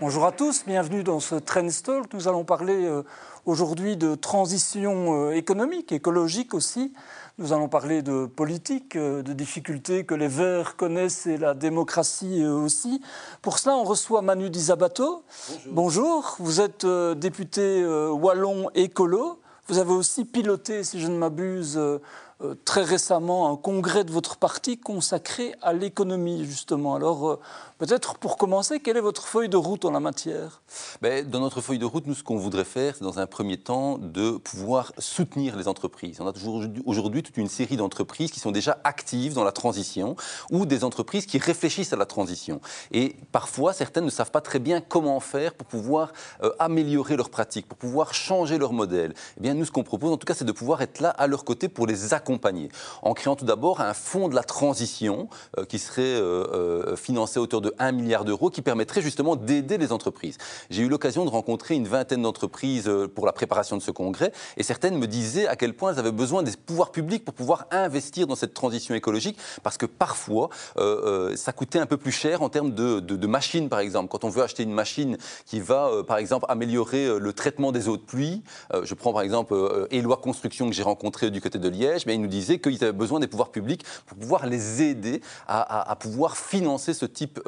Bonjour à tous, bienvenue dans ce Talk. Nous allons parler euh, aujourd'hui de transition euh, économique, écologique aussi. Nous allons parler de politique, euh, de difficultés que les Verts connaissent et la démocratie aussi. Pour cela, on reçoit Manu Disabato. Bonjour. Bonjour. Vous êtes député wallon écolo. Vous avez aussi piloté, si je ne m'abuse, très récemment un congrès de votre parti consacré à l'économie, justement. Alors, Peut-être pour commencer, quelle est votre feuille de route en la matière? Ben, Dans notre feuille de route, nous, ce qu'on voudrait faire, c'est dans un premier temps de pouvoir soutenir les entreprises. On a aujourd'hui toute une série d'entreprises qui sont déjà actives dans la transition ou des entreprises qui réfléchissent à la transition. Et parfois, certaines ne savent pas très bien comment faire pour pouvoir euh, améliorer leurs pratiques, pour pouvoir changer leur modèle. Eh bien, nous, ce qu'on propose, en tout cas, c'est de pouvoir être là à leur côté pour les accompagner, en créant tout d'abord un fonds de la transition euh, qui serait euh, financé à hauteur de 1 milliard d'euros qui permettrait justement d'aider les entreprises. J'ai eu l'occasion de rencontrer une vingtaine d'entreprises euh, pour la préparation de ce congrès et certaines me disaient à quel point elles avaient besoin des pouvoirs publics pour pouvoir investir dans cette transition écologique parce que parfois euh, euh, ça coûtait un peu plus cher en termes de, machines par exemple. Quand on veut acheter une machine qui va par exemple améliorer le traitement des eaux de pluie, je prends par exemple Eloi Construction que j'ai rencontré du côté de Liège, mais ils nous disaient qu'ils avaient besoin des pouvoirs publics pour pouvoir les aider à, à pouvoir financer ce type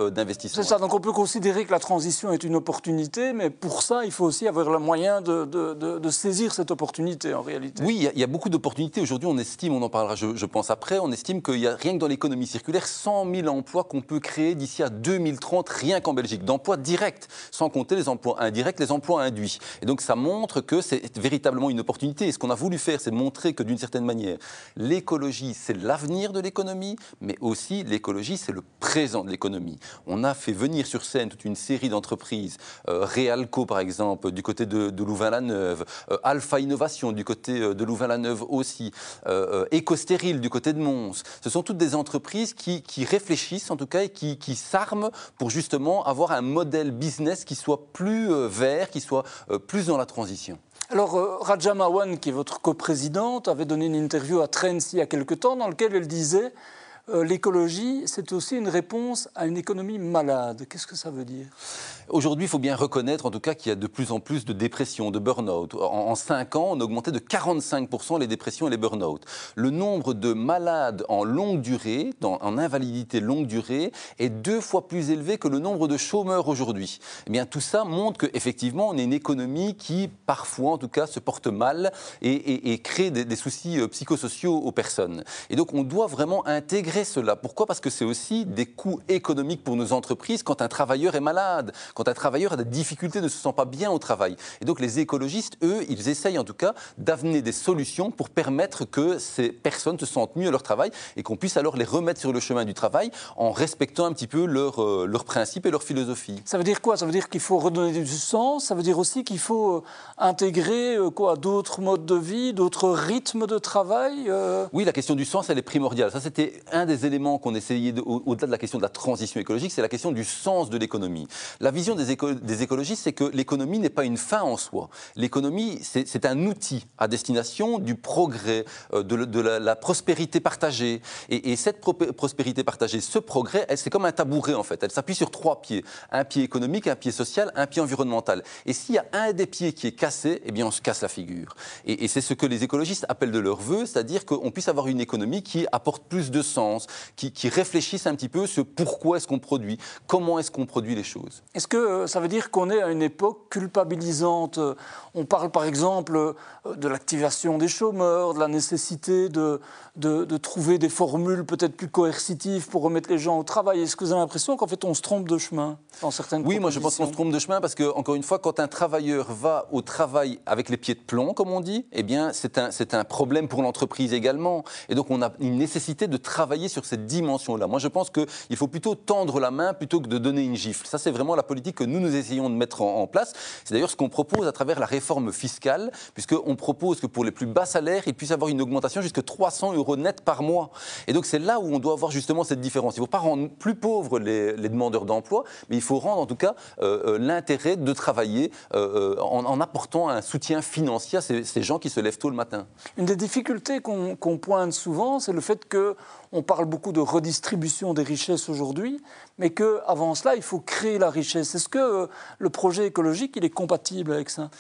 c'est ça, donc on peut considérer que la transition est une opportunité, mais pour ça, il faut aussi avoir le moyen de, saisir cette opportunité en réalité. Oui, il y, a beaucoup d'opportunités. Aujourd'hui, on estime, on en parlera je, pense après, on estime qu'il y a rien que dans l'économie circulaire 100 000 emplois qu'on peut créer d'ici à 2030, rien qu'en Belgique, d'emplois directs, sans compter les emplois indirects, les emplois induits. Et donc ça montre que c'est véritablement une opportunité. Et ce qu'on a voulu faire, c'est montrer que d'une certaine manière, l'écologie, c'est l'avenir de l'économie, mais aussi l'écologie, c'est le présent de l'économie on a fait venir sur scène toute une série d'entreprises, euh, Realco par exemple, du côté de, Louvain-la-Neuve, euh, Alpha Innovation du côté euh, de Louvain-la-Neuve aussi, Ecostérile du côté de Mons. Ce sont toutes des entreprises qui, réfléchissent en tout cas et qui, s'arment pour justement avoir un modèle business qui soit plus vert, qui soit plus dans la transition. Alors, Raja Mawan, qui est votre coprésidente, avait donné une interview à Trends il y a quelque temps dans laquelle elle disait euh, l'écologie, c'est aussi une réponse à une économie malade. Qu'est-ce que ça veut dire? Aujourd'hui, il faut bien reconnaître en tout cas qu'il y a de plus en plus de dépressions, de burn-out. En, 5 ans, on a augmenté de 45% les dépressions et les burn-out. Le nombre de malades en longue durée, en invalidité longue durée, est deux fois plus élevé que le nombre de chômeurs aujourd'hui. Eh bien, tout ça montre qu'effectivement, on est une économie qui, parfois en tout cas, se porte mal et, crée des, des soucis euh, psychosociaux aux personnes. Et donc, on doit vraiment intégrer cela. Pourquoi? Parce que c'est aussi des coûts économiques pour nos entreprises quand un travailleur est malade quand un travailleur a des difficultés, ne se sent pas bien au travail. Et donc les écologistes, eux, ils essayent en tout cas d'amener des solutions pour permettre que ces personnes se sentent mieux à leur travail et qu'on puisse alors les remettre sur le chemin du travail en respectant un petit peu leurs euh, principes et leur philosophie. Ça veut dire quoi? Ça veut dire qu'il faut redonner du sens? Ça veut dire aussi qu'il faut euh, intégrer euh, quoi? D'autres modes de vie, d'autres rythmes de travail Oui, la question du sens, elle est primordiale. Ça, c'était un des éléments qu'on essayait, au-delà de la question de la transition écologique, c'est la question du sens de l'économie. La vision des, des écologistes, c'est que l'économie n'est pas une fin en soi. L'économie, c'est un outil à destination du progrès, euh, de, la, prospérité partagée. Et, cette prospérité partagée, ce progrès, c'est comme un tabouret en fait. Elle s'appuie sur trois pieds. Un pied économique, un pied social, un pied environnemental. Et s'il y a un des pieds qui est cassé, eh bien on se casse la figure. Et, c'est ce que les écologistes appellent de leur vœu, c'est-à-dire qu'on puisse avoir une économie qui apporte plus de sens, qui, qui réfléchisse un petit peu sur pourquoi est-ce qu'on produit, comment est-ce qu'on produit les choses. Est-ce que euh, ça veut dire qu'on est à une époque culpabilisante? On parle par exemple euh, de l'activation des chômeurs, de la nécessité de, de, trouver des formules peut-être plus coercitives pour remettre les gens au travail. Est-ce que vous avez l'impression qu'en fait on se trompe de chemin dans certaines Oui, moi je pense qu'on se trompe de chemin parce que, encore une fois, quand un travailleur va au travail avec les pieds de plomb, comme on dit, eh bien c'est un, un problème pour l'entreprise également. Et donc on a une nécessité de travailler sur cette dimension-là. Moi je pense qu'il faut plutôt tendre la main plutôt que de donner une gifle. Ça c'est vraiment la politique que nous nous essayons de mettre en, place. C'est d'ailleurs ce qu'on propose à travers la réforme fiscale, puisqu'on propose que pour les plus bas salaires, il puisse avoir une augmentation jusqu'à 300 euros net par mois. Et donc c'est là où on doit avoir justement cette différence. Il ne faut pas rendre plus pauvres les, demandeurs d'emploi, mais il faut rendre en tout cas euh, euh, l'intérêt de travailler euh, en, apportant un soutien financier à ces, gens qui se lèvent tôt le matin. Une des difficultés qu'on pointe souvent, c'est le fait que on parle beaucoup de redistribution des richesses aujourd'hui, mais qu'avant cela, il faut créer la richesse. Est-ce que euh, le projet écologique, il est compatible avec ça?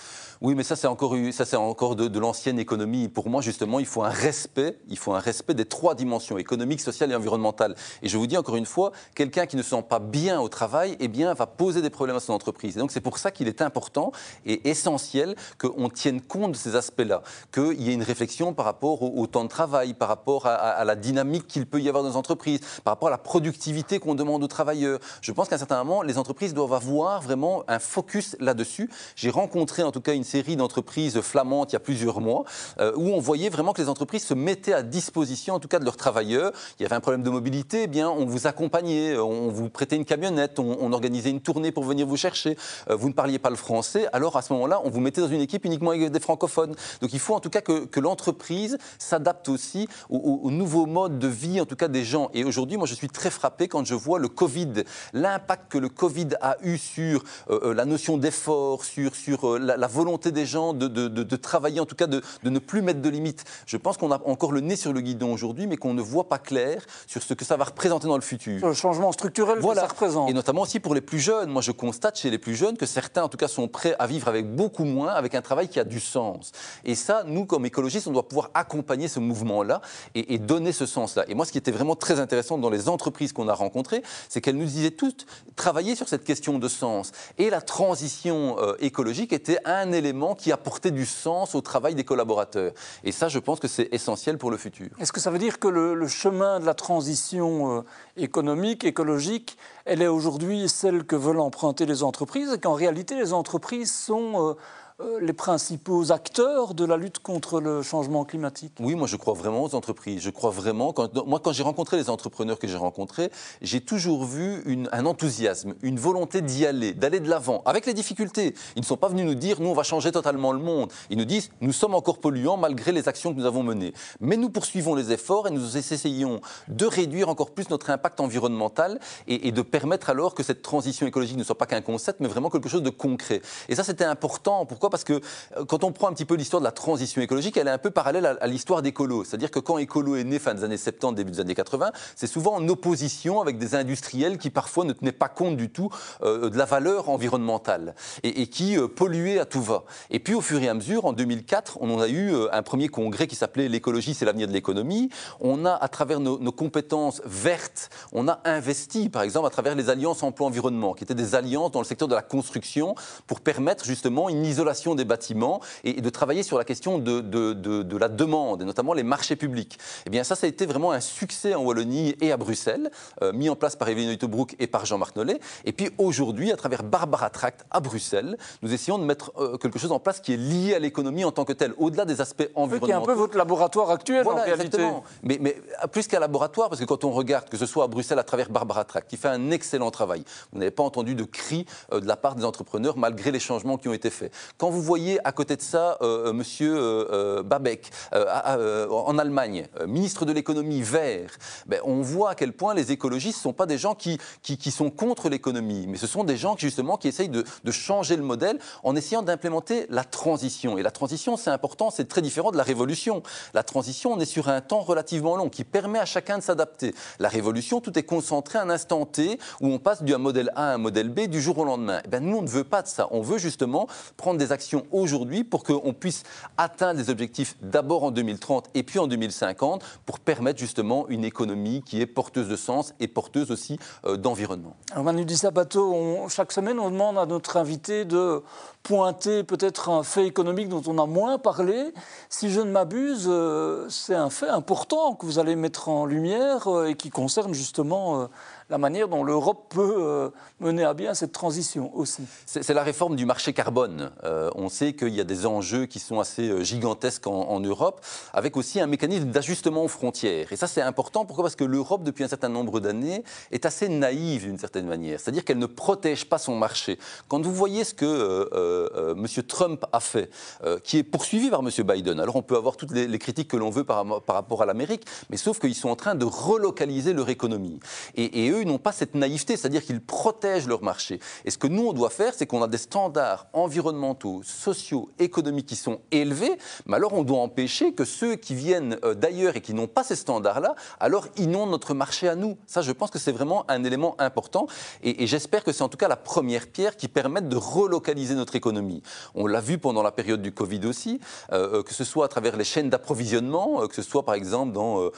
Oui, mais ça c'est encore, ça, c'est encore de, l'ancienne économie. Pour moi, justement, il faut un respect, il faut un respect des trois dimensions économique, sociale et environnementale. Et je vous dis encore une fois, quelqu'un qui ne se sent pas bien au travail, eh bien, va poser des problèmes à son entreprise. Et donc c'est pour ça qu'il est important et essentiel qu'on tienne compte de ces aspects-là, qu'il y ait une réflexion par rapport au, temps de travail, par rapport à, la dynamique qu'il peut y avoir dans les entreprises, par rapport à la productivité qu'on demande aux travailleurs. Je pense qu'à un certain moment, les entreprises doivent avoir vraiment un focus là-dessus. J'ai rencontré en tout cas une série d'entreprises flamandes il y a plusieurs mois, euh, où on voyait vraiment que les entreprises se mettaient à disposition, en tout cas de leurs travailleurs. Il y avait un problème de mobilité, eh bien on vous accompagnait, on vous prêtait une camionnette, on, organisait une tournée pour venir vous chercher. Euh, vous ne parliez pas le français, alors à ce moment-là, on vous mettait dans une équipe uniquement avec des francophones. Donc il faut en tout cas que, l'entreprise s'adapte aussi aux, nouveaux modes de vie, en tout cas des gens. Et aujourd'hui, moi je suis très frappé quand je vois le Covid, l'impact que le Covid a eu sur euh, la notion d'effort, sur, sur la volonté des gens de, travailler, en tout cas de, ne plus mettre de limites. Je pense qu'on a encore le nez sur le guidon aujourd'hui, mais qu'on ne voit pas clair sur ce que ça va représenter dans le futur. Le changement structurel voilà. que ça représente. Et notamment aussi pour les plus jeunes. Moi, je constate chez les plus jeunes que certains, en tout cas, sont prêts à vivre avec beaucoup moins, avec un travail qui a du sens. Et ça, nous, comme écologistes, on doit pouvoir accompagner ce mouvement-là et, donner ce sens-là. Et moi, ce qui était vraiment très intéressant dans les entreprises qu'on a rencontrées, c'est qu'elles nous disaient toutes travailler sur cette question de sens. Et la transition euh, écologique était un élément qui apportait du sens au travail des collaborateurs. Et ça, je pense que c'est essentiel pour le futur. Est-ce que ça veut dire que le, chemin de la transition euh, économique, écologique, elle est aujourd'hui celle que veulent emprunter les entreprises et qu'en réalité, les entreprises sont... Euh, les principaux acteurs de la lutte contre le changement climatique Oui, moi je crois vraiment aux entreprises. Je crois vraiment. Moi, quand j'ai rencontré les entrepreneurs que j'ai rencontrés, j'ai toujours vu un enthousiasme, une volonté d'y aller, d'aller de l'avant, avec les difficultés. Ils ne sont pas venus nous dire nous on va changer totalement le monde. Ils nous disent nous sommes encore polluants malgré les actions que nous avons menées. Mais nous poursuivons les efforts et nous essayons de réduire encore plus notre impact environnemental et de permettre alors que cette transition écologique ne soit pas qu'un concept, mais vraiment quelque chose de concret. Et ça c'était important. Pourquoi? Parce que euh, quand on prend un petit peu l'histoire de la transition écologique, elle est un peu parallèle à, l'histoire d'Écolo. C'est-à-dire que quand Écolo est né fin des années 70, début des années 80, c'est souvent en opposition avec des industriels qui parfois ne tenaient pas compte du tout euh, de la valeur environnementale et, qui euh, polluaient à tout va. Et puis au fur et à mesure, en 2004, on en a eu un premier congrès qui s'appelait L'écologie, c'est l'avenir de l'économie. On a, à travers nos, nos, compétences vertes, on a investi, par exemple, à travers les alliances emploi-environnement, qui étaient des alliances dans le secteur de la construction pour permettre justement une isolation des bâtiments et, de travailler sur la question de, de, la demande, et notamment les marchés publics. Eh bien, ça, ça a été vraiment un succès en Wallonie et à Bruxelles, euh, mis en place par Evelyne Broek et par Jean-Marc Nollet. Et puis aujourd'hui, à travers Barbara Tract à Bruxelles, nous essayons de mettre euh, quelque chose en place qui est lié à l'économie en tant que telle, au-delà des aspects environnementaux. Qui est un peu votre laboratoire actuel en réalité. Exactement. Mais, mais plus qu'un laboratoire, parce que quand on regarde, que ce soit à Bruxelles à travers Barbara Tract, qui fait un excellent travail, vous n'avez pas entendu de cris euh, de la part des entrepreneurs malgré les changements qui ont été faits. Quand vous voyez à côté de ça euh, euh Monsieur euh, euh, Babeck en Allemagne, ministre de l'économie vert, ben, on voit à quel point les écologistes ne sont pas des gens qui, qui, sont contre l'économie, mais ce sont des gens qui justement qui essayent de, de changer le modèle en essayant d'implémenter la transition. Et la transition, c'est important, c'est très différent de la révolution. La transition, on est sur un temps relativement long qui permet à chacun de s'adapter. La révolution, tout est concentré à un instant T où on passe d'un modèle A à un modèle B du jour au lendemain. Eh ben, nous, on ne veut pas de ça. On veut justement prendre des actions aujourd'hui pour qu'on puisse atteindre les objectifs d'abord en 2030 et puis en 2050 pour permettre justement une économie qui est porteuse de sens et porteuse aussi euh, d'environnement. Alors Manu Di chaque semaine on demande à notre invité de pointer peut-être un fait économique dont on a moins parlé. Si je ne m'abuse, euh, c'est un fait important que vous allez mettre en lumière euh, et qui concerne justement la manière dont l'Europe peut euh, mener à bien cette transition aussi. C'est la réforme du marché carbone. Euh, on sait qu'il y a des enjeux qui sont assez euh, gigantesques en, Europe, avec aussi un mécanisme d'ajustement aux frontières. Et ça, c'est important. Pourquoi? Parce que l'Europe, depuis un certain nombre d'années, est assez naïve d'une certaine manière. C'est-à-dire qu'elle ne protège pas son marché. Quand vous voyez ce que euh, M. Trump a fait, qui est poursuivi par M. Biden. Alors on peut avoir toutes les, critiques que l'on veut par, rapport à l'Amérique, mais sauf qu'ils sont en train de relocaliser leur économie. Et, eux, ils n'ont pas cette naïveté, c'est-à-dire qu'ils protègent leur marché. Et ce que nous, on doit faire, c'est qu'on a des standards environnementaux, sociaux, économiques qui sont élevés, mais alors on doit empêcher que ceux qui viennent d'ailleurs et qui n'ont pas ces standards-là, alors inondent notre marché à nous. Ça, je pense que c'est vraiment un élément important. Et, j'espère que c'est en tout cas la première pierre qui permette de relocaliser notre économie. On l'a vu pendant la période du Covid aussi, euh, euh, que ce soit à travers les chaînes d'approvisionnement, euh, que ce soit par exemple dans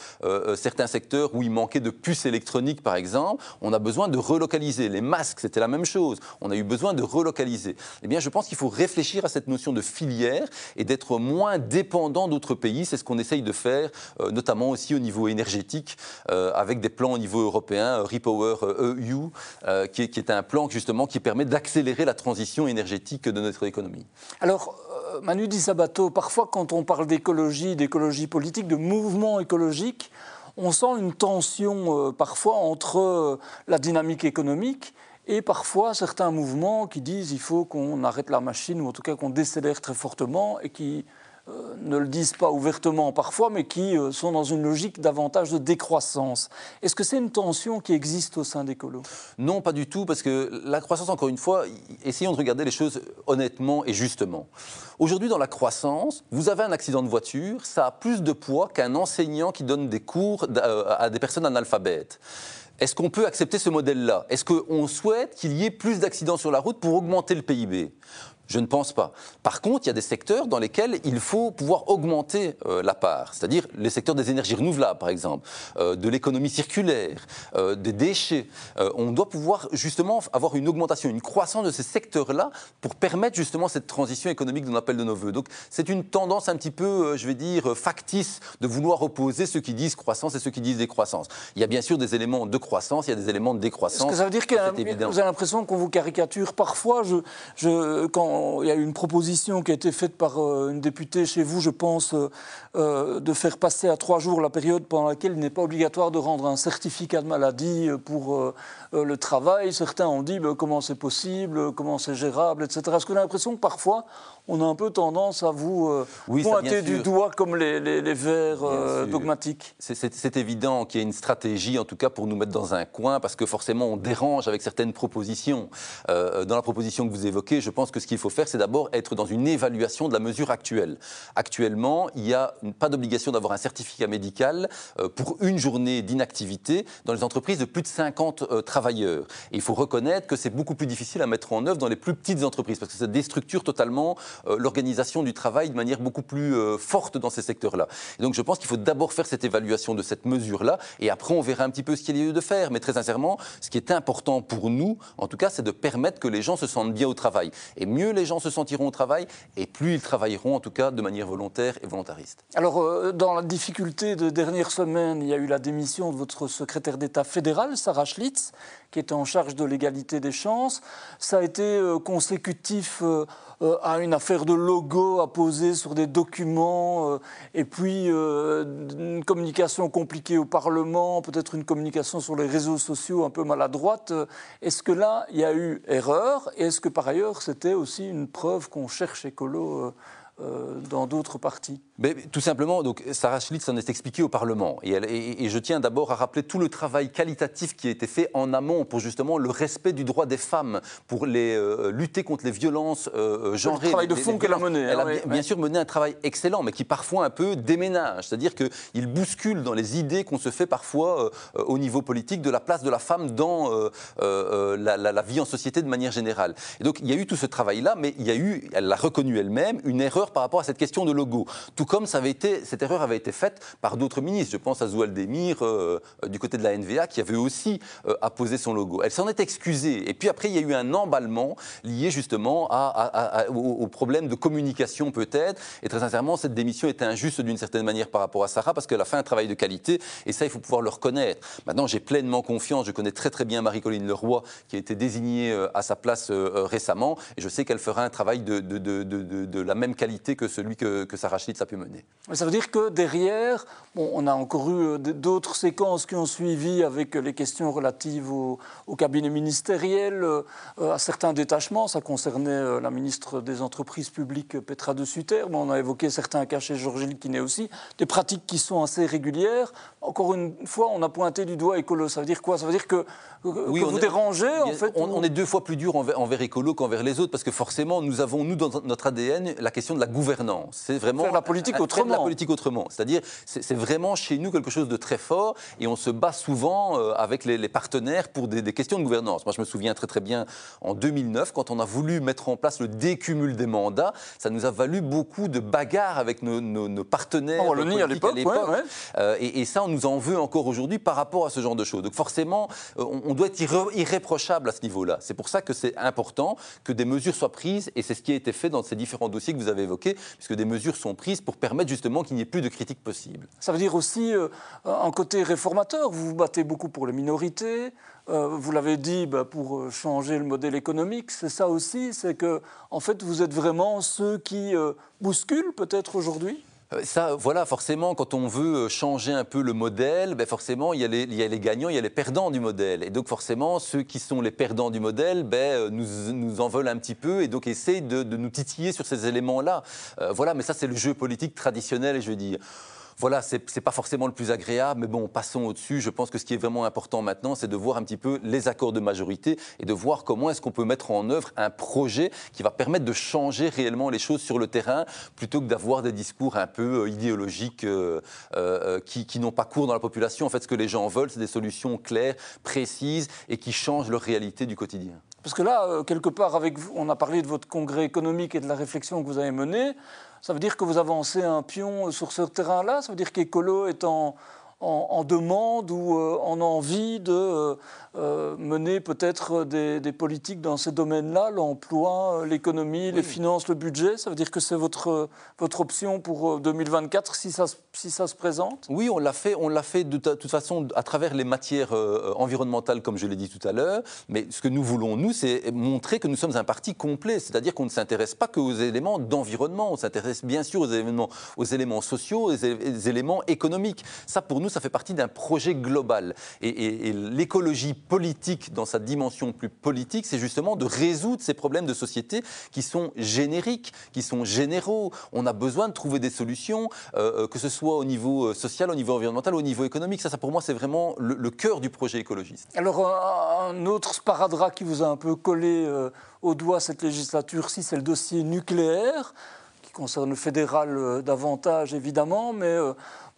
certains secteurs où il manquait de puces électroniques, par exemple, on a besoin de relocaliser. Les masques, c'était la même chose. On a eu besoin de relocaliser. Eh bien, je pense qu'il faut réfléchir à cette notion de filière et d'être moins dépendant d'autres pays. C'est ce qu'on essaye de faire, notamment aussi au niveau énergétique, avec des plans au niveau européen, Repower EU, e euh, qui, est, un plan justement qui permet d'accélérer la transition énergétique de notre économie. Alors, euh, Manu Di Sabato, parfois quand on parle d'écologie, d'écologie politique, de mouvement écologique, on sent une tension euh, parfois entre la dynamique économique et parfois certains mouvements qui disent il faut qu'on arrête la machine ou en tout cas qu'on décélère très fortement et qui euh, ne le disent pas ouvertement parfois, mais qui euh, sont dans une logique davantage de décroissance. Est-ce que c'est une tension qui existe au sein des colos? Non, pas du tout, parce que la croissance, encore une fois, essayons de regarder les choses honnêtement et justement. Aujourd'hui, dans la croissance, vous avez un accident de voiture, ça a plus de poids qu'un enseignant qui donne des cours euh, à des personnes analphabètes. Est-ce qu'on peut accepter ce modèle-là? Est-ce qu'on souhaite qu'il y ait plus d'accidents sur la route pour augmenter le PIB je ne pense pas. Par contre, il y a des secteurs dans lesquels il faut pouvoir augmenter euh, la part, c'est-à-dire les secteurs des énergies renouvelables, par exemple, euh, de l'économie circulaire, euh, des déchets. on doit pouvoir justement avoir une augmentation, une croissance de ces secteurs-là pour permettre justement cette transition économique dont on appelle de nos voeux. Donc c'est une tendance un petit peu, je vais dire, factice de vouloir opposer ceux qui disent croissance et ceux qui disent décroissance. Il y a bien sûr des éléments de croissance, il y a des éléments de décroissance. Est-ce que ça veut dire que vous avez l'impression qu'on vous caricature parfois? Je, je, quand il y a eu une proposition qui a été faite par euh, une députée chez vous, je pense, euh, euh, de faire passer à trois jours la période pendant laquelle il n'est pas obligatoire de rendre un certificat de maladie pour le travail. Certains ont dit ben, comment c'est possible, comment c'est gérable, etc. Est-ce vous avez l'impression que parfois on a un peu tendance à vous pointer du doigt comme les, les, verts dogmatiques C'est évident qu'il y a une stratégie, en tout cas, pour nous mettre dans un coin, parce que forcément on dérange avec certaines propositions. dans la proposition que vous évoquez, je pense que ce qu'il faut faire, c'est d'abord être dans une évaluation de la mesure actuelle. Actuellement, il n'y a pas d'obligation d'avoir un certificat médical euh, pour une journée d'inactivité dans les entreprises de plus de 50 euh, travailleurs. Et il faut reconnaître que c'est beaucoup plus difficile à mettre en œuvre dans les plus petites entreprises parce que ça déstructure totalement euh, l'organisation du travail de manière beaucoup plus forte dans ces secteurs-là. Donc je pense qu'il faut d'abord faire cette évaluation de cette mesure-là et après on verra un petit peu ce qu'il y a lieu de faire. Mais très sincèrement, ce qui est important pour nous, en tout cas, c'est de permettre que les gens se sentent bien au travail. Et mieux les gens se sentiront au travail et plus ils travailleront, en tout cas de manière volontaire et volontariste. Alors, euh, dans la difficulté de dernière semaine, il y a eu la démission de votre secrétaire d'État fédéral, Sarah Schlitz, qui était en charge de l'égalité des chances. Ça a été euh, consécutif euh, à une affaire de logo à poser sur des documents, et puis une communication compliquée au Parlement, peut-être une communication sur les réseaux sociaux un peu maladroite. Est-ce que là, il y a eu erreur? Et est-ce que par ailleurs, c'était aussi une preuve qu'on cherche écolo euh, dans d'autres partis mais, Tout simplement, donc, Sarah Schlitz en est expliqué au Parlement. Et, et, je tiens d'abord à rappeler tout le travail qualitatif qui a été fait en amont pour justement le respect du droit des femmes, pour les, euh, lutter contre les violences euh, genrées. Le travail de fond qu'elle a mené. Elle a hein, bien, sûr mené un travail excellent, mais qui parfois un peu déménage. C'est-à-dire qu'il bouscule dans les idées qu'on se fait parfois au niveau politique de la place de la femme dans la, la, vie en société de manière générale. Et donc il y a eu tout ce travail-là, mais il y a eu, elle l'a reconnu elle-même, une erreur par rapport à cette question de logo. Tout comme cette erreur avait été faite par d'autres ministres. Je pense à Zoual Demir euh, du côté de la NVA qui avait aussi euh, apposé son logo. Elle s'en est excusée. Et puis après, il y a eu un emballement lié justement au, problème de communication peut-être. Et très sincèrement, cette démission était injuste d'une certaine manière par rapport à Sarah parce qu'elle a fait un travail de qualité. Et ça, il faut pouvoir le reconnaître. Maintenant, j'ai pleinement confiance. Je connais très très bien Marie-Colline Leroy qui a été désignée euh, à sa place récemment. Et je sais qu'elle fera un travail de la même qualité qualité que celui que, que a pu mener. Ça veut dire que derrière, on a encore eu d'autres séquences qui ont suivi avec les questions relatives au, cabinet ministériel, à certains détachements. Ça concernait la ministre des Entreprises publiques, Petra de Sutter. on a évoqué certains cas chez Georges Liquinet aussi. Des pratiques qui sont assez régulières. Encore une fois, on a pointé du doigt écolo. Ça veut dire quoi? Ça veut dire que, oui, vous dérangez, en fait on, est deux fois plus dur envers, envers écolo qu'envers les autres, parce que forcément, nous avons, nous, dans notre ADN, la question de la gouvernance. C'est vraiment... Faire la politique autrement. la politique autrement. C'est-à-dire, c'est vraiment chez nous quelque chose de très fort, et on se bat souvent euh, avec les, partenaires pour des, questions de gouvernance. Moi, je me souviens très très bien, en 2009, quand on a voulu mettre en place le décumul des mandats, ça nous a valu beaucoup de bagarres avec nos, nos, partenaires. En à l'époque, euh, et, et, ça, on nous en veut encore aujourd'hui par rapport à ce genre de choses. Donc forcément, euh, on, doit être irréprochable à ce niveau-là. C'est pour ça que c'est important que des mesures soient prises, et c'est ce qui a été fait dans ces différents dossiers que vous avez évoqués, puisque des mesures sont prises pour permettre justement qu'il n'y ait plus de critiques possibles. Ça veut dire aussi euh, un côté réformateur. Vous vous battez beaucoup pour les minorités. Euh, vous l'avez dit, bah, pour changer le modèle économique, c'est ça aussi, c'est que en fait vous êtes vraiment ceux qui bousculent peut-être aujourd'hui? euh, ça, voilà, forcément, quand on veut euh, changer un peu le modèle, ben forcément, il y, a les, il y, a les, gagnants, il y a les perdants du modèle. Et donc, forcément, ceux qui sont les perdants du modèle ben, euh, nous, nous en veulent un petit peu et donc essayent de, de nous titiller sur ces éléments-là. voilà, mais ça, c'est le jeu politique traditionnel, je veux dire voilà, c'est n'est pas forcément le plus agréable, mais bon, passons au-dessus. Je pense que ce qui est vraiment important maintenant, c'est de voir un petit peu les accords de majorité et de voir comment est-ce qu'on peut mettre en œuvre un projet qui va permettre de changer réellement les choses sur le terrain, plutôt que d'avoir des discours un peu euh, idéologiques euh, euh, qui, qui n'ont pas cours dans la population. En fait, ce que les gens veulent, c'est des solutions claires, précises et qui changent leur réalité du quotidien. Parce que là, quelque part, avec vous, on a parlé de votre congrès économique et de la réflexion que vous avez menée. Ça veut dire que vous avancez un pion sur ce terrain-là? Ça veut dire qu'Écolo est en, en, demande ou euh, en envie de euh, euh, mener peut-être des, politiques dans ces domaines-là, l'emploi, l'économie, les finances, le budget. Ça veut dire que c'est votre, votre option pour 2024 si ça, si ça se présente? Oui, on l'a fait, on l'a fait de, toute façon à travers les matières environnementales, comme je l'ai dit tout à l'heure. Mais ce que nous voulons, nous, c'est montrer que nous sommes un parti complet, c'est-à-dire qu'on ne s'intéresse pas qu'aux éléments d'environnement, on s'intéresse bien sûr aux éléments, aux éléments sociaux, aux éléments économiques. Ça, pour nous, ça fait partie d'un projet global. Et, l'écologie politique, dans sa dimension plus politique, c'est justement de résoudre ces problèmes de société qui sont génériques, qui sont généraux. On a besoin de trouver des solutions, euh, euh, que ce soit au niveau euh, social, au niveau environnemental, au niveau économique. Ça, pour moi, c'est vraiment le, cœur du projet écologiste. Alors, un autre sparadrap qui vous a un peu collé au doigt cette législature-ci, c'est le dossier nucléaire qui concerne le fédéral davantage évidemment, mais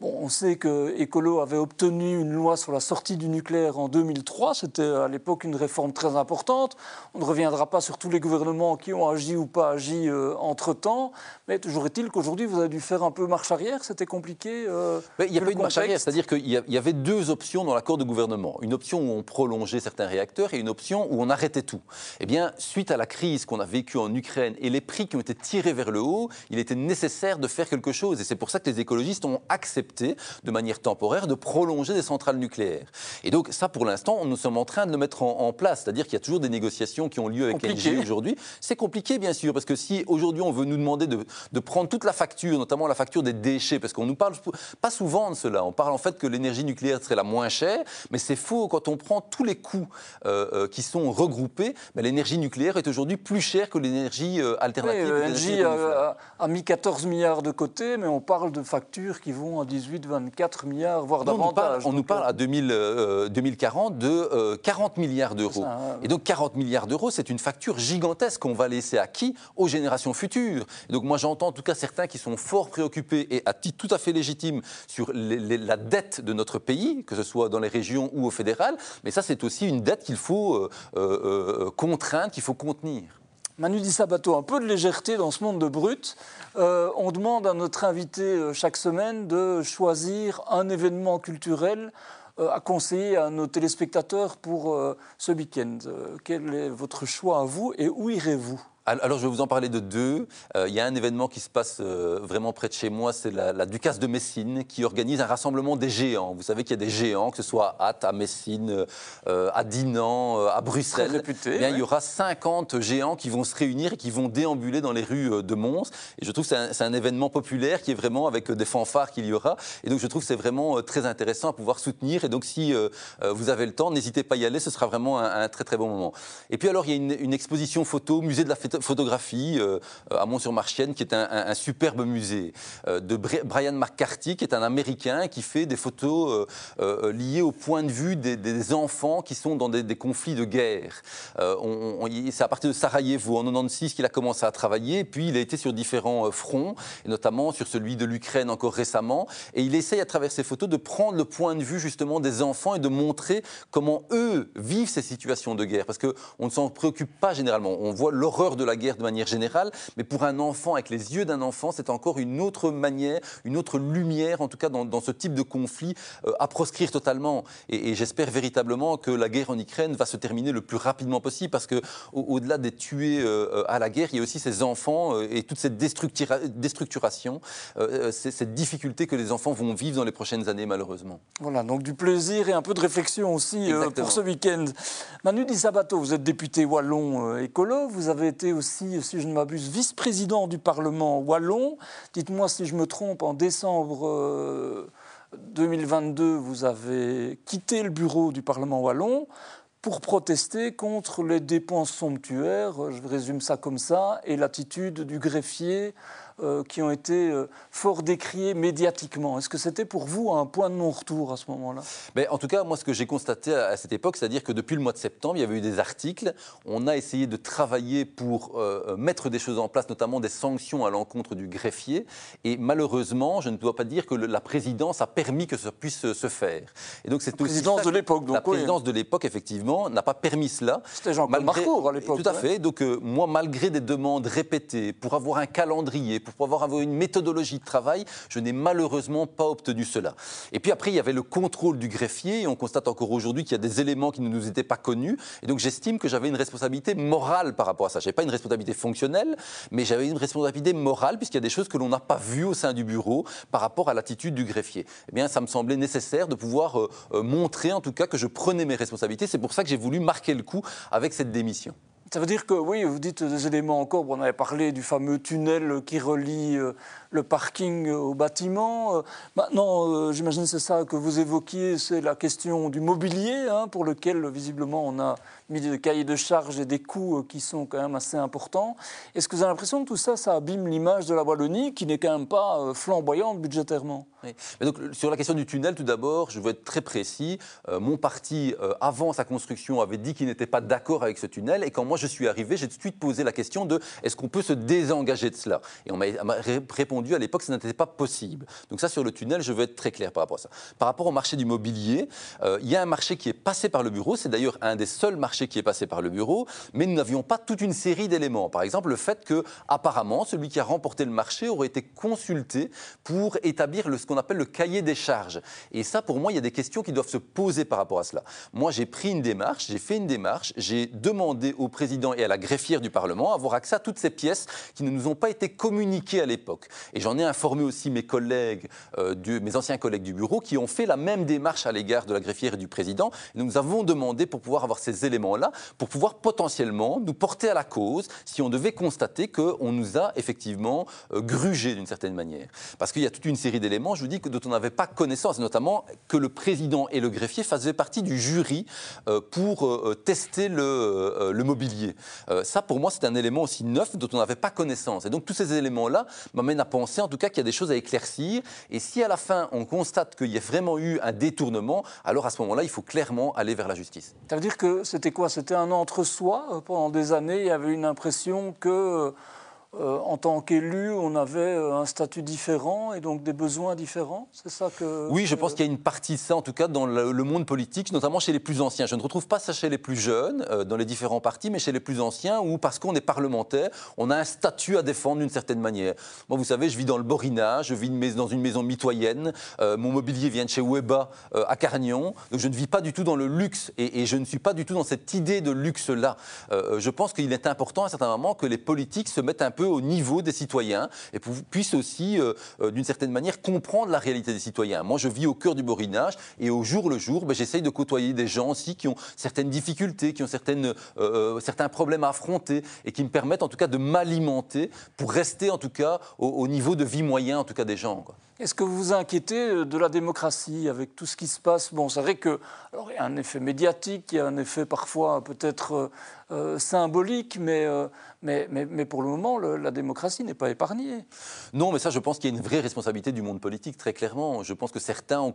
on sait que Écolo avait obtenu une loi sur la sortie du nucléaire en 2003. C'était à l'époque une réforme très importante. On ne reviendra pas sur tous les gouvernements qui ont agi ou pas agi euh, entre-temps. Mais toujours est-il qu'aujourd'hui, vous avez dû faire un peu marche arrière. C'était compliqué. Euh, il n'y a pas eu de marche arrière. C'est-à-dire qu'il y avait deux options dans l'accord de gouvernement. Une option où on prolongeait certains réacteurs et une option où on arrêtait tout. Eh bien, suite à la crise qu'on a vécue en Ukraine et les prix qui ont été tirés vers le haut, il était nécessaire de faire quelque chose. Et c'est pour ça que les écologistes ont accepté de manière temporaire, de prolonger des centrales nucléaires. Et donc ça, pour l'instant, nous sommes en train de le mettre en, place. C'est-à-dire qu'il y a toujours des négociations qui ont lieu avec Engie aujourd'hui. C'est compliqué, bien sûr, parce que si aujourd'hui on veut nous demander de, de, prendre toute la facture, notamment la facture des déchets, parce qu'on nous parle pas souvent de cela. On parle en fait que l'énergie nucléaire serait la moins chère, mais c'est faux. Quand on prend tous les coûts euh, euh, qui sont regroupés, ben, l'énergie nucléaire est aujourd'hui plus chère que l'énergie euh, alternative. Oui, a, a, mis 14 milliards de côté, mais on parle de factures qui vont à 18, 24 milliards, voire davantage. On nous parle, à 2000, 2040 euh, de 40 euh, milliards d'euros. Et donc 40 milliards d'euros, c'est une facture gigantesque qu'on va laisser à qui? Aux générations futures. Et donc moi j'entends en tout cas certains qui sont fort préoccupés et à titre tout à fait légitime sur la dette de notre pays, que ce soit dans les régions ou au fédéral. Mais ça c'est aussi une dette qu'il faut euh, contraindre, qu'il faut contenir. Manu Di Sabato, un peu de légèreté dans ce monde de brut. Euh, on demande à notre invité euh, chaque semaine de choisir un événement culturel euh, à conseiller à nos téléspectateurs pour ce week-end. quel est votre choix à vous et où irez-vous? Alors, je vais vous en parler de deux. Euh, il y a un événement qui se passe euh, vraiment près de chez moi, c'est la, Ducasse de Messine qui organise un rassemblement des géants. Vous savez qu'il y a des géants, que ce soit à Ath, à Messine, euh, à Dinan, à Bruxelles. Réputé, eh Il y aura 50 géants qui vont se réunir et qui vont déambuler dans les rues de Mons. Et je trouve que c'est un, événement populaire qui est vraiment avec des fanfares qu'il y aura. Et donc je trouve que c'est vraiment très intéressant à pouvoir soutenir. Et donc si vous avez le temps, n'hésitez pas à y aller, ce sera vraiment un, très très bon moment. Et puis alors il y a une, une exposition photo, musée de la fête photographie euh, à Mont-sur-Marchienne, qui est un, superbe musée, euh, de Brian McCarthy, qui est un Américain qui fait des photos euh, liées au point de vue des, enfants qui sont dans des, conflits de guerre. C'est à partir de Sarajevo, en 96, qu'il a commencé à travailler, puis il a été sur différents fronts, et notamment sur celui de l'Ukraine encore récemment, et il essaye à travers ses photos de prendre le point de vue justement des enfants et de montrer comment eux vivent ces situations de guerre, parce qu'on ne s'en préoccupe pas généralement. On voit l'horreur de la guerre de manière générale, mais pour un enfant, avec les yeux d'un enfant, c'est encore une autre manière, une autre lumière, en tout cas dans, ce type de conflit, euh, à proscrire totalement. Et, j'espère véritablement que la guerre en Ukraine va se terminer le plus rapidement possible, parce que au-delà des tués euh, à la guerre, il y a aussi ces enfants euh, et toute cette déstructuration, cette difficulté que les enfants vont vivre dans les prochaines années, malheureusement. Voilà, donc du plaisir et un peu de réflexion aussi pour ce week-end. Manu Di Sabato, vous êtes député wallon écolo, vous avez été aussi si je ne m'abuse, vice-président du Parlement wallon. Dites-moi si je me trompe, en décembre 2022, euh, vous avez quitté le bureau du Parlement wallon pour protester contre les dépenses somptuaires, je résume ça comme ça, et l'attitude du greffier euh, qui ont été euh, fort décriés médiatiquement. Est-ce que c'était pour vous un point de non-retour à ce moment-là? Mais En tout cas, moi, ce que j'ai constaté à, cette époque, c'est-à-dire que depuis le mois de septembre, il y avait eu des articles. On a essayé de travailler pour euh, mettre des choses en place, notamment des sanctions à l'encontre du greffier. Et malheureusement, je ne dois pas dire que la présidence a permis que ça puisse se faire. Et donc, c'est la présidence de l'époque. La présidence de l'époque, effectivement, n'a pas permis cela. C'était Jean-Claude Marcourt à l'époque. Tout à fait. Donc, moi, malgré des demandes répétées pour avoir un calendrier, pour pouvoir avoir une méthodologie de travail, je n'ai malheureusement pas obtenu cela. Et puis après, il y avait le contrôle du greffier, et on constate encore aujourd'hui qu'il y a des éléments qui ne nous étaient pas connus, et donc j'estime que j'avais une responsabilité morale par rapport à ça. Je n'avais pas une responsabilité fonctionnelle, mais j'avais une responsabilité morale, puisqu'il y a des choses que l'on n'a pas vues au sein du bureau par rapport à l'attitude du greffier. Eh bien, ça me semblait nécessaire de pouvoir euh, euh, montrer, en tout cas, que je prenais mes responsabilités. C'est pour ça que j'ai voulu marquer le coup avec cette démission. Ça veut dire que, oui, vous dites des éléments encore, on avait parlé du fameux tunnel qui relie euh, le parking au bâtiment. Euh, maintenant, euh, j'imagine c'est ça que vous évoquiez, c'est la question du mobilier, hein, pour lequel visiblement on a mis des cahiers de charges et des coûts qui sont quand même assez importants. Est-ce que vous avez l'impression que tout ça, ça abîme l'image de la Wallonie, qui n'est quand même pas flamboyante budgétairement? Donc, Sur la question du tunnel, tout d'abord, je veux être très précis. mon parti, avant sa construction, avait dit qu'il n'était pas d'accord avec ce tunnel, et quand moi je suis arrivé, j'ai tout de suite posé la question de est-ce qu'on peut se désengager de cela? Et on m'a répondu à l'époque que ce n'était pas possible. Donc ça, sur le tunnel, je veux être très clair par rapport à ça. Par rapport au marché du mobilier, euh, il y a un marché qui est passé par le bureau, c'est d'ailleurs un des seuls marchés qui est passé par le bureau, mais nous n'avions pas toute une série d'éléments. Par exemple, le fait que, apparemment, celui qui a remporté le marché aurait été consulté pour établir ce qu'on appelle le cahier des charges. Et ça, pour moi, il y a des questions qui doivent se poser par rapport à cela. Moi, j'ai pris une démarche, j'ai fait une démarche, j'ai demandé au président et à la greffière du Parlement avoir accès à toutes ces pièces qui ne nous ont pas été communiquées à l'époque. Et j'en ai informé aussi mes collègues, euh, mes anciens collègues du bureau, qui ont fait la même démarche à l'égard de la greffière et du président. Et nous avons demandé pour pouvoir avoir ces éléments-là, pour pouvoir potentiellement nous porter à la cause si on devait constater qu'on nous a effectivement euh, grugé d'une certaine manière. Parce qu'il y a toute une série d'éléments, je vous dis, dont on n'avait pas connaissance, notamment que le président et le greffier faisaient partie du jury euh, pour tester le, le mobilier. Ça, pour moi, c'est un élément aussi neuf dont on n'avait pas connaissance. Et donc, tous ces éléments-là m'amènent à penser, en tout cas, qu'il y a des choses à éclaircir. Et si à la fin, on constate qu'il y a vraiment eu un détournement, alors à ce moment-là, il faut clairement aller vers la justice. Ça veut dire que c'était quoi? C'était un entre-soi? Euh, pendant des années Il y avait une impression que euh, en tant qu'élu, on avait euh, un statut différent et donc des besoins différents C'est ça que. Oui, je pense qu'il y a une partie de ça, en tout cas, dans le, monde politique, notamment chez les plus anciens. Je ne retrouve pas ça chez les plus jeunes, euh, dans les différents partis, mais chez les plus anciens, où parce qu'on est parlementaire, on a un statut à défendre d'une certaine manière. Moi, vous savez, je vis dans le Borina, je vis dans une maison mitoyenne, mon mobilier vient de chez Weba à Carignon, donc je ne vis pas du tout dans le luxe et, et je ne suis pas du tout dans cette idée de luxe-là. je pense qu'il est important à un certain moment que les politiques se mettent un peu au niveau des citoyens et puissent aussi, euh, euh, d'une certaine manière, comprendre la réalité des citoyens. Moi, je vis au cœur du borinage et au jour le jour, ben, j'essaye de côtoyer des gens aussi qui ont certaines difficultés, qui ont certaines, euh, certains problèmes à affronter et qui me permettent en tout cas de m'alimenter pour rester en tout cas au, niveau de vie moyen en tout cas des gens. Est-ce que vous vous inquiétez de la démocratie avec tout ce qui se passe? Bon, c'est vrai qu'il y a un effet médiatique, il y a un effet parfois peut-être euh, symbolique, mais, euh, mais, mais, mais, pour le moment, la démocratie n'est pas épargnée. Non, mais ça, je pense qu'il y a une vraie responsabilité du monde politique, très clairement. Je pense que certains ont,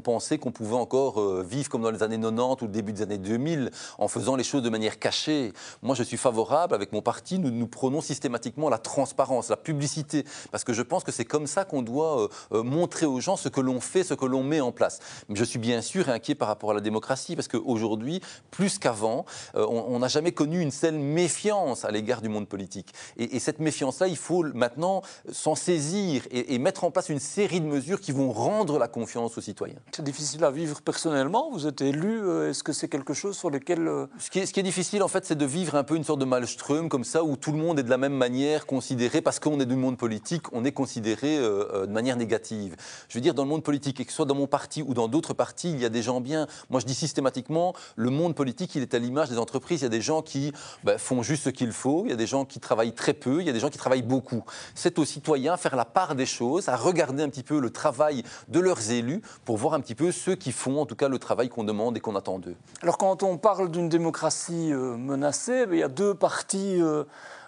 pensé qu'on pouvait encore euh, vivre comme dans les années 90 ou le début des années 2000, en faisant les choses de manière cachée. Moi, je suis favorable, avec mon parti, nous, nous prenons systématiquement la transparence, la publicité, parce que je pense que c'est comme ça qu'on doit montrer aux gens ce que l'on fait, ce que l'on met en place. Mais je suis bien sûr inquiet par rapport à la démocratie, parce qu'aujourd'hui, plus qu'avant, on on n'a jamais connu une telle méfiance à l'égard du monde politique. Et, cette méfiance-là, il faut maintenant s'en saisir et, mettre en place une série de mesures qui vont rendre la confiance aux citoyens. C'est difficile à vivre personnellement. Vous êtes élu. Euh, est-ce que c'est quelque chose sur lequel... Euh, ce qui, est, ce qui est difficile, en fait, c'est de vivre un peu une sorte de maelstrom comme ça, où tout le monde est de la même manière considéré, parce qu'on est du monde politique, on est considéré euh, manière négative. Je veux dire, dans le monde politique, et que ce soit dans mon parti ou dans d'autres partis, il y a des gens bien. Moi, je dis systématiquement, le monde politique, il est à l'image des entreprises il y a des gens qui ben, font juste ce qu'il faut, il y a des gens qui travaillent très peu, il y a des gens qui travaillent beaucoup. C'est aux citoyens faire la part des choses, à regarder un petit peu le travail de leurs élus pour voir un petit peu ceux qui font en tout cas le travail qu'on demande et qu'on attend d'eux. Alors quand on parle d'une démocratie euh, menacée, ben, il y a deux partis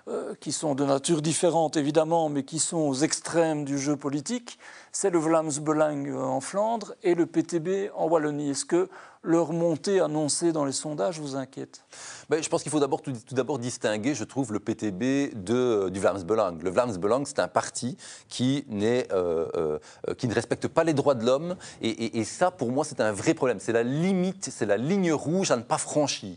euh, euh, qui sont de nature différente évidemment, mais qui sont aux extrêmes du jeu politique. C'est le Vlaams-Belang en Flandre et le PTB en Wallonie. Est-ce que leur montée annoncée dans les sondages vous inquiète? Ben, Je pense qu'il faut d'abord, tout, d'abord distinguer, je trouve, le PTB de, du Vlaams-Belang. Le Vlaams-Belang, c'est un parti qui, euh, euh, qui ne respecte pas les droits de l'homme. Et, ça, pour moi, c'est un vrai problème. C'est la limite, c'est la ligne rouge à ne pas franchir.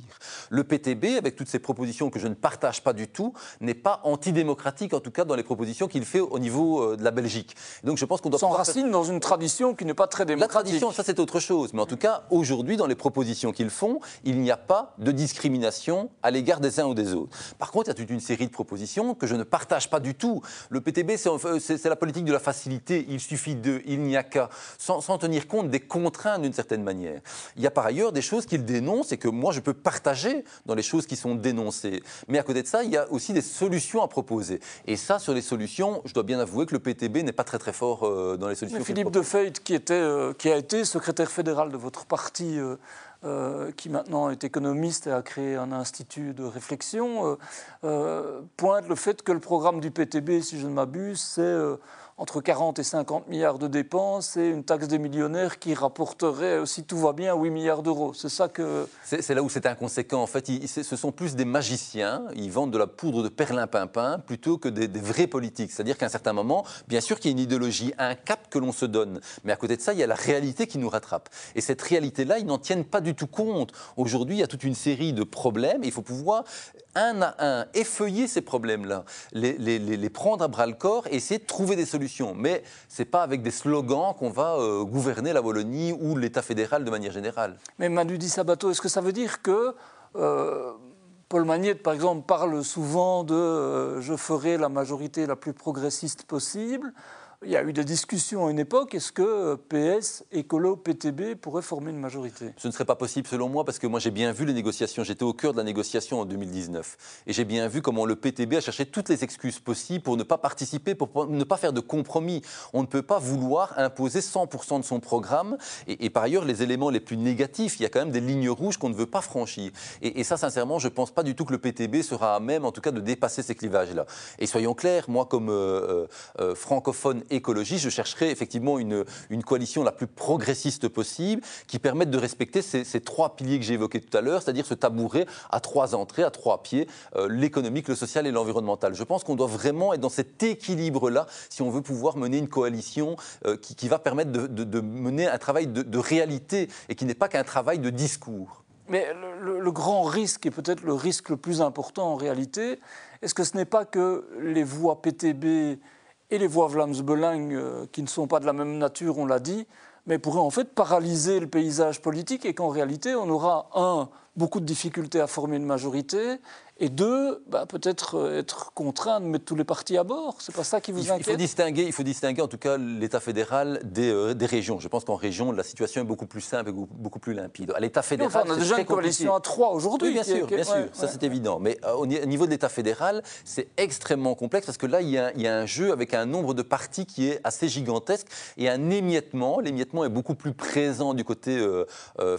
Le PTB, avec toutes ces propositions que je ne partage pas du tout, n'est pas antidémocratique, en tout cas dans les propositions qu'il fait au niveau euh, de la Belgique. donc je pense qu'on doit... S'enracine dans une tradition qui n'est pas très démocratique. La tradition, ça c'est autre chose. Mais en tout cas, aujourd'hui, dans les propositions qu'ils font, il n'y a pas de discrimination à l'égard des uns ou des autres. Par contre, il y a toute une série de propositions que je ne partage pas du tout. Le PTB, c'est la politique de la facilité. Il suffit de, il n'y a qu'à, sans, tenir compte des contraintes d'une certaine manière. Il y a par ailleurs des choses qu'il dénonce et que moi je peux partager dans les choses qui sont dénoncées. Mais à côté de ça, il y a aussi des solutions à proposer. Et ça, sur les solutions, je dois bien avouer que le PTB n'est pas très très fort euh, dans les solutions. Mais Philippe Defeit, qui, était, euh, qui a été secrétaire fédéral de votre parti euh, qui maintenant est économiste et a créé un institut de réflexion, pointe le fait que le programme du PTB, si je ne m'abuse, c'est entre 40 et 50 milliards de dépenses et une taxe des millionnaires qui rapporterait, si tout va bien, 8 milliards d'euros. C'est ça que... C'est là où c'est inconséquent. En fait, ce sont plus des magiciens. Ils vendent de la poudre de perlimpinpin plutôt que des, vrais politiques. C'est-à-dire qu'à un certain moment, bien sûr qu'il y a une idéologie, un cap que l'on se donne. Mais à côté de ça, il y a la réalité qui nous rattrape. Et cette réalité-là, ils n'en tiennent pas du tout compte. Aujourd'hui, il y a toute une série de problèmes. Il faut pouvoir un à un, effeuiller ces problèmes-là, les, prendre à bras-le-corps et essayer de trouver des solutions. Mais ce n'est pas avec des slogans qu'on va euh, gouverner la Wallonie ou l'État fédéral de manière générale. Mais Manu Di Sabato, est-ce que ça veut dire que euh, Paul Magnette, par exemple, parle souvent de euh, je ferai la majorité la plus progressiste possible il y a eu des discussions à une époque. Est-ce que PS, Écolo, PTB pourraient former une majorité? Ce ne serait pas possible selon moi parce que moi j'ai bien vu les négociations. J'étais au cœur de la négociation en 2019 et j'ai bien vu comment le PTB a cherché toutes les excuses possibles pour ne pas participer, pour ne pas faire de compromis. On ne peut pas vouloir imposer 100% de son programme et, par ailleurs les éléments les plus négatifs. Il y a quand même des lignes rouges qu'on ne veut pas franchir. Et, ça, sincèrement, je ne pense pas du tout que le PTB sera à même, en tout cas, de dépasser ces clivages-là. Et soyons clairs, moi comme euh, euh, euh, francophone écologiste, je chercherai effectivement une, une coalition la plus progressiste possible qui permette de respecter ces, trois piliers que j'ai évoqués tout à l'heure, c'est-à-dire ce tabouret à trois entrées, à trois pieds, euh, l'économique, le social et l'environnemental. Je pense qu'on doit vraiment être dans cet équilibre-là si on veut pouvoir mener une coalition euh, qui, va permettre de, mener un travail de, réalité et qui n'est pas qu'un travail de discours. Mais le grand risque, et peut-être le risque le plus important en réalité, est-ce que ce n'est pas que les voix PTB et les voix Vlaams-Belang, euh, qui ne sont pas de la même nature, on l'a dit, mais pourraient en fait paralyser le paysage politique et qu'en réalité, on aura, un, beaucoup de difficultés à former une majorité, et deux, bah, peut-être euh, être contraint de mettre tous les partis à bord. C'est pas ça qui vous il, inquiète il faut, distinguer, il faut distinguer en tout cas l'État fédéral des, euh, des, régions. Je pense qu'en région, la situation est beaucoup plus simple et beaucoup plus limpide. À l'État fédéral, enfin, on a déjà une coalition à trois aujourd'hui. Oui, bien sûr, bien sûr, ouais, ça ouais. c'est évident. Mais euh, au niveau de l'État fédéral, c'est extrêmement complexe parce que là, il y, a, il y, a, un jeu avec un nombre de partis qui est assez gigantesque et un émiettement. L'émiettement est beaucoup plus présent du côté euh,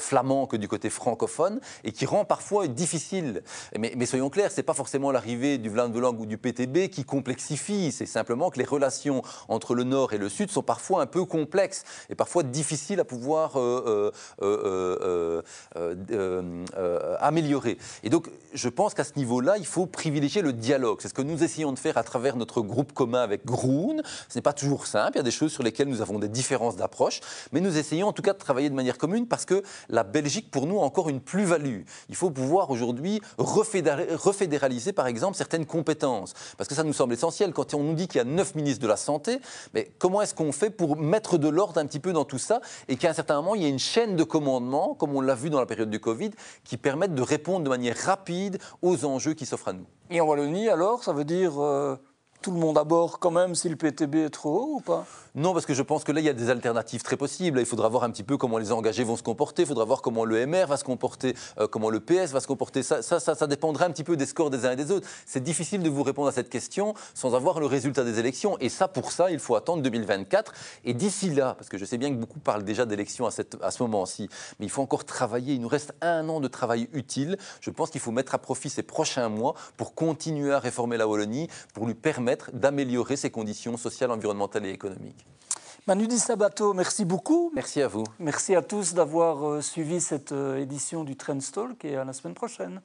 flamand que du côté francophone et qui rend parfois difficile. Mais, soyons clair, c'est pas forcément l'arrivée du Vlaam de langue ou du PTB qui complexifie, c'est simplement que les relations entre le Nord et le Sud sont parfois un peu complexes et parfois difficiles à pouvoir euh, euh, euh, améliorer. Et donc, je pense qu'à ce niveau-là, il faut privilégier le dialogue. C'est ce que nous essayons de faire à travers notre groupe commun avec Groen. Ce n'est pas toujours simple, il y a des choses sur lesquelles nous avons des différences d'approche, mais nous essayons en tout cas de travailler de manière commune parce que la Belgique, pour nous, a encore une plus-value. Il faut pouvoir aujourd'hui refédéraliser, par exemple, certaines compétences. Parce que ça nous semble essentiel. Quand on nous dit qu'il y a neuf ministres de la Santé, mais comment est-ce qu'on fait pour mettre de l'ordre un petit peu dans tout ça et qu'à un certain moment, il y ait une chaîne de commandement, comme on l'a vu dans la période du Covid, qui permette de répondre de manière rapide aux enjeux qui s'offrent à nous? Et en Wallonie, alors, ça veut dire... Euh tout le monde à bord quand même si le PTB est trop haut ou pas? Non, parce que je pense que là, il y a des alternatives très possibles. Il faudra voir un petit peu comment les engagés vont se comporter, il faudra voir comment le MR va se comporter, euh, comment le PS va se comporter. Ça, ça, dépendra un petit peu des scores des uns et des autres. C'est difficile de vous répondre à cette question sans avoir le résultat des élections. Et ça, pour ça, il faut attendre 2024. Et d'ici là, parce que je sais bien que beaucoup parlent déjà d'élections à ce moment-ci, mais il faut encore travailler. Il nous reste un an de travail utile. Je pense qu'il faut mettre à profit ces prochains mois pour continuer à réformer la Wallonie, pour lui permettre d'améliorer ses conditions sociales, environnementales et économiques. Manu Di Sabato, merci beaucoup. Merci à vous. Merci à tous d'avoir euh, suivi cette euh, édition du Trend Talk et à la semaine prochaine.